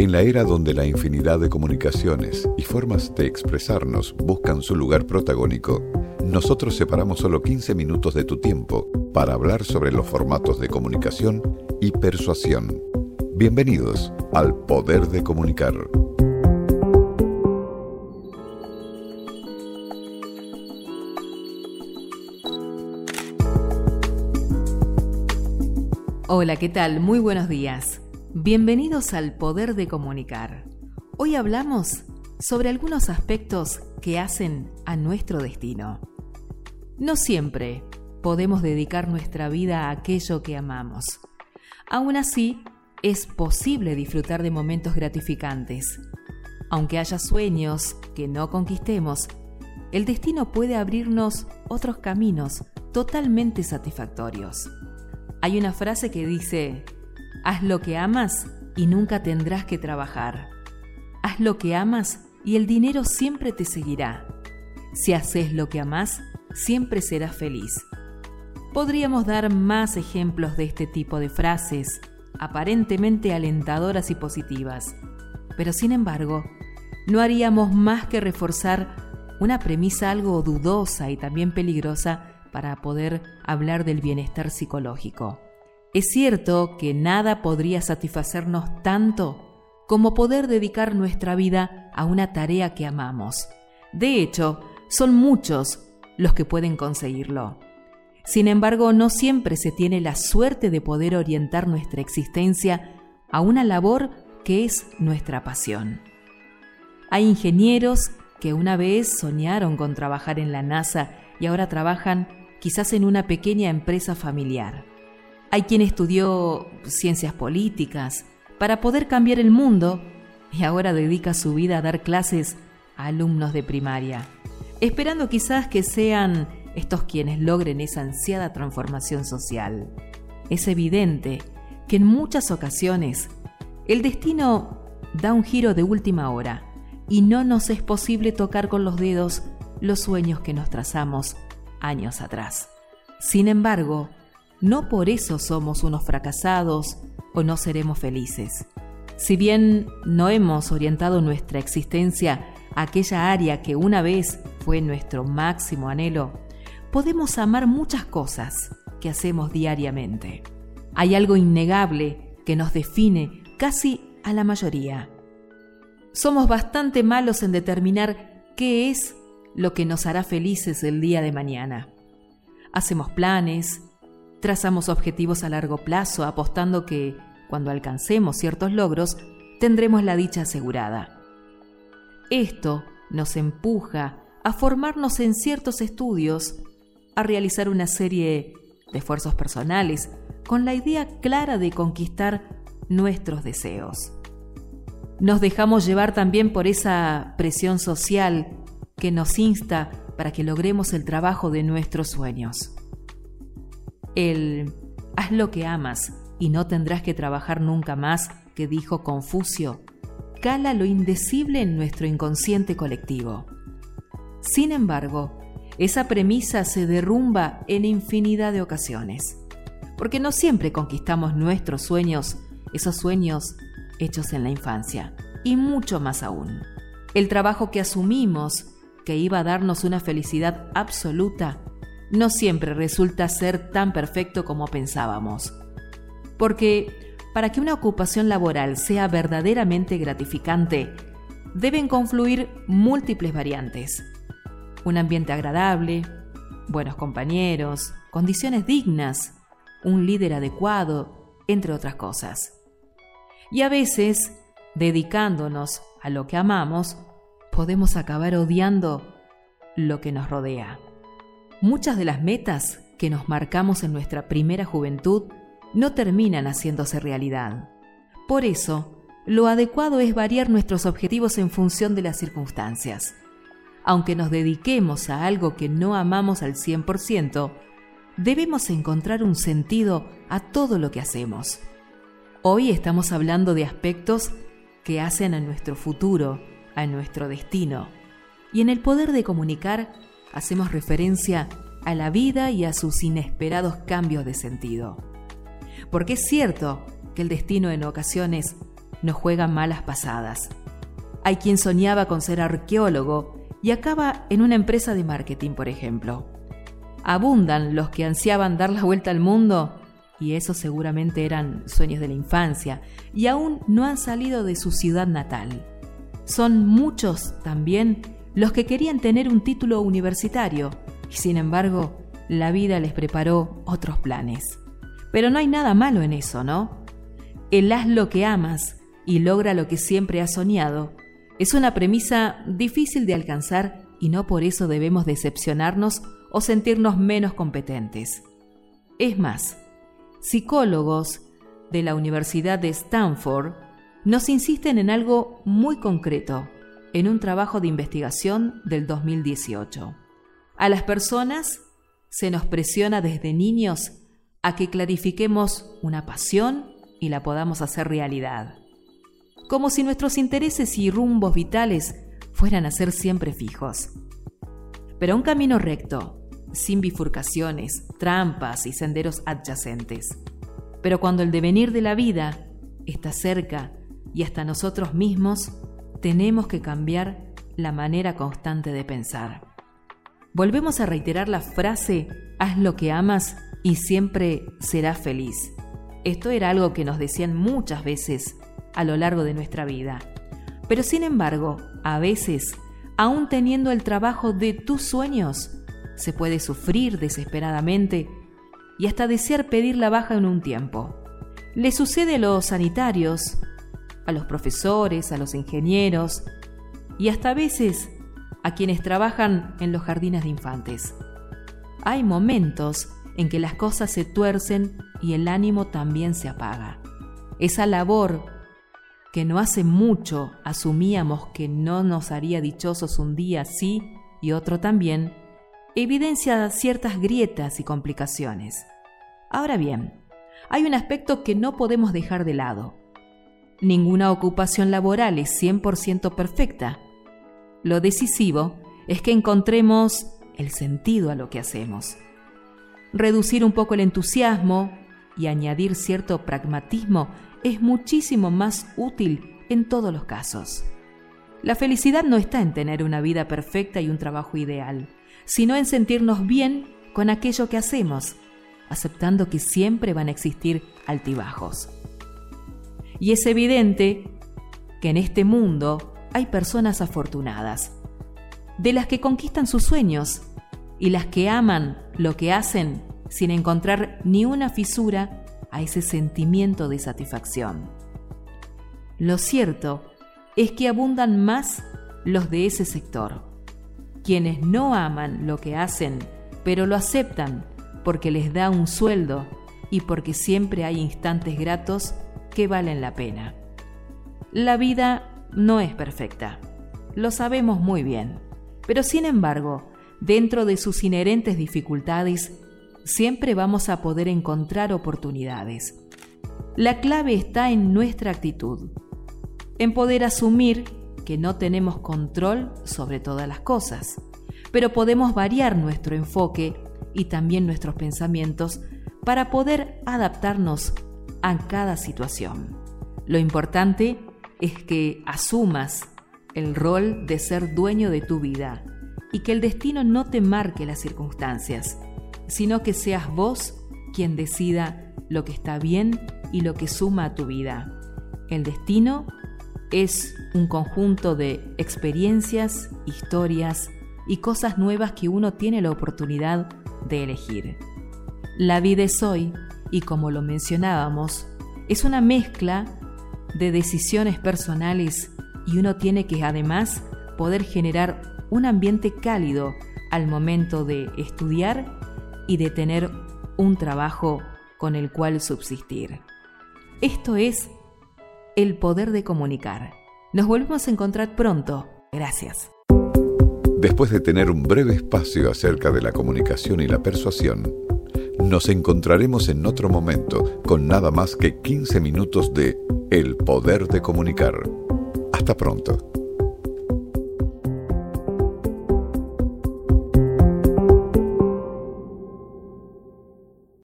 En la era donde la infinidad de comunicaciones y formas de expresarnos buscan su lugar protagónico, nosotros separamos solo 15 minutos de tu tiempo para hablar sobre los formatos de comunicación y persuasión. Bienvenidos al Poder de Comunicar. Hola, ¿qué tal? Muy buenos días. Bienvenidos al Poder de Comunicar. Hoy hablamos sobre algunos aspectos que hacen a nuestro destino. No siempre podemos dedicar nuestra vida a aquello que amamos. Aún así, es posible disfrutar de momentos gratificantes. Aunque haya sueños que no conquistemos, el destino puede abrirnos otros caminos totalmente satisfactorios. Hay una frase que dice, Haz lo que amas y nunca tendrás que trabajar. Haz lo que amas y el dinero siempre te seguirá. Si haces lo que amas, siempre serás feliz. Podríamos dar más ejemplos de este tipo de frases, aparentemente alentadoras y positivas, pero sin embargo, no haríamos más que reforzar una premisa algo dudosa y también peligrosa para poder hablar del bienestar psicológico. Es cierto que nada podría satisfacernos tanto como poder dedicar nuestra vida a una tarea que amamos. De hecho, son muchos los que pueden conseguirlo. Sin embargo, no siempre se tiene la suerte de poder orientar nuestra existencia a una labor que es nuestra pasión. Hay ingenieros que una vez soñaron con trabajar en la NASA y ahora trabajan quizás en una pequeña empresa familiar. Hay quien estudió ciencias políticas para poder cambiar el mundo y ahora dedica su vida a dar clases a alumnos de primaria, esperando quizás que sean estos quienes logren esa ansiada transformación social. Es evidente que en muchas ocasiones el destino da un giro de última hora y no nos es posible tocar con los dedos los sueños que nos trazamos años atrás. Sin embargo, no por eso somos unos fracasados o no seremos felices. Si bien no hemos orientado nuestra existencia a aquella área que una vez fue nuestro máximo anhelo, podemos amar muchas cosas que hacemos diariamente. Hay algo innegable que nos define casi a la mayoría. Somos bastante malos en determinar qué es lo que nos hará felices el día de mañana. Hacemos planes, Trazamos objetivos a largo plazo apostando que, cuando alcancemos ciertos logros, tendremos la dicha asegurada. Esto nos empuja a formarnos en ciertos estudios, a realizar una serie de esfuerzos personales con la idea clara de conquistar nuestros deseos. Nos dejamos llevar también por esa presión social que nos insta para que logremos el trabajo de nuestros sueños. El haz lo que amas y no tendrás que trabajar nunca más que dijo Confucio, cala lo indecible en nuestro inconsciente colectivo. Sin embargo, esa premisa se derrumba en infinidad de ocasiones, porque no siempre conquistamos nuestros sueños, esos sueños hechos en la infancia, y mucho más aún. El trabajo que asumimos que iba a darnos una felicidad absoluta no siempre resulta ser tan perfecto como pensábamos. Porque para que una ocupación laboral sea verdaderamente gratificante, deben confluir múltiples variantes. Un ambiente agradable, buenos compañeros, condiciones dignas, un líder adecuado, entre otras cosas. Y a veces, dedicándonos a lo que amamos, podemos acabar odiando lo que nos rodea. Muchas de las metas que nos marcamos en nuestra primera juventud no terminan haciéndose realidad. Por eso, lo adecuado es variar nuestros objetivos en función de las circunstancias. Aunque nos dediquemos a algo que no amamos al 100%, debemos encontrar un sentido a todo lo que hacemos. Hoy estamos hablando de aspectos que hacen a nuestro futuro, a nuestro destino. Y en el poder de comunicar hacemos referencia a la vida y a sus inesperados cambios de sentido. Porque es cierto que el destino en ocasiones nos juega malas pasadas. Hay quien soñaba con ser arqueólogo y acaba en una empresa de marketing, por ejemplo. Abundan los que ansiaban dar la vuelta al mundo y esos seguramente eran sueños de la infancia y aún no han salido de su ciudad natal. Son muchos también los que querían tener un título universitario y sin embargo la vida les preparó otros planes. Pero no hay nada malo en eso, ¿no? El haz lo que amas y logra lo que siempre has soñado es una premisa difícil de alcanzar y no por eso debemos decepcionarnos o sentirnos menos competentes. Es más, psicólogos de la Universidad de Stanford nos insisten en algo muy concreto en un trabajo de investigación del 2018. A las personas se nos presiona desde niños a que clarifiquemos una pasión y la podamos hacer realidad como si nuestros intereses y rumbos vitales fueran a ser siempre fijos. Pero un camino recto, sin bifurcaciones, trampas y senderos adyacentes. Pero cuando el devenir de la vida está cerca y hasta nosotros mismos, tenemos que cambiar la manera constante de pensar. Volvemos a reiterar la frase, haz lo que amas y siempre serás feliz. Esto era algo que nos decían muchas veces a lo largo de nuestra vida. Pero sin embargo, a veces, aún teniendo el trabajo de tus sueños, se puede sufrir desesperadamente y hasta desear pedir la baja en un tiempo. Le sucede a los sanitarios, a los profesores, a los ingenieros y hasta a veces a quienes trabajan en los jardines de infantes. Hay momentos en que las cosas se tuercen y el ánimo también se apaga. Esa labor que no hace mucho asumíamos que no nos haría dichosos un día sí y otro también, evidencia ciertas grietas y complicaciones. Ahora bien, hay un aspecto que no podemos dejar de lado. Ninguna ocupación laboral es 100% perfecta. Lo decisivo es que encontremos el sentido a lo que hacemos. Reducir un poco el entusiasmo y añadir cierto pragmatismo es muchísimo más útil en todos los casos. La felicidad no está en tener una vida perfecta y un trabajo ideal, sino en sentirnos bien con aquello que hacemos, aceptando que siempre van a existir altibajos. Y es evidente que en este mundo hay personas afortunadas, de las que conquistan sus sueños y las que aman lo que hacen sin encontrar ni una fisura a ese sentimiento de satisfacción. Lo cierto es que abundan más los de ese sector, quienes no aman lo que hacen, pero lo aceptan porque les da un sueldo y porque siempre hay instantes gratos que valen la pena. La vida no es perfecta, lo sabemos muy bien, pero sin embargo, dentro de sus inherentes dificultades, siempre vamos a poder encontrar oportunidades. La clave está en nuestra actitud, en poder asumir que no tenemos control sobre todas las cosas, pero podemos variar nuestro enfoque y también nuestros pensamientos para poder adaptarnos a cada situación. Lo importante es que asumas el rol de ser dueño de tu vida y que el destino no te marque las circunstancias, sino que seas vos quien decida lo que está bien y lo que suma a tu vida. El destino es un conjunto de experiencias, historias y cosas nuevas que uno tiene la oportunidad de elegir. La vida es hoy y como lo mencionábamos, es una mezcla de decisiones personales y uno tiene que además poder generar un ambiente cálido al momento de estudiar y de tener un trabajo con el cual subsistir. Esto es el poder de comunicar. Nos volvemos a encontrar pronto. Gracias. Después de tener un breve espacio acerca de la comunicación y la persuasión, nos encontraremos en otro momento con nada más que 15 minutos de El poder de comunicar. Hasta pronto.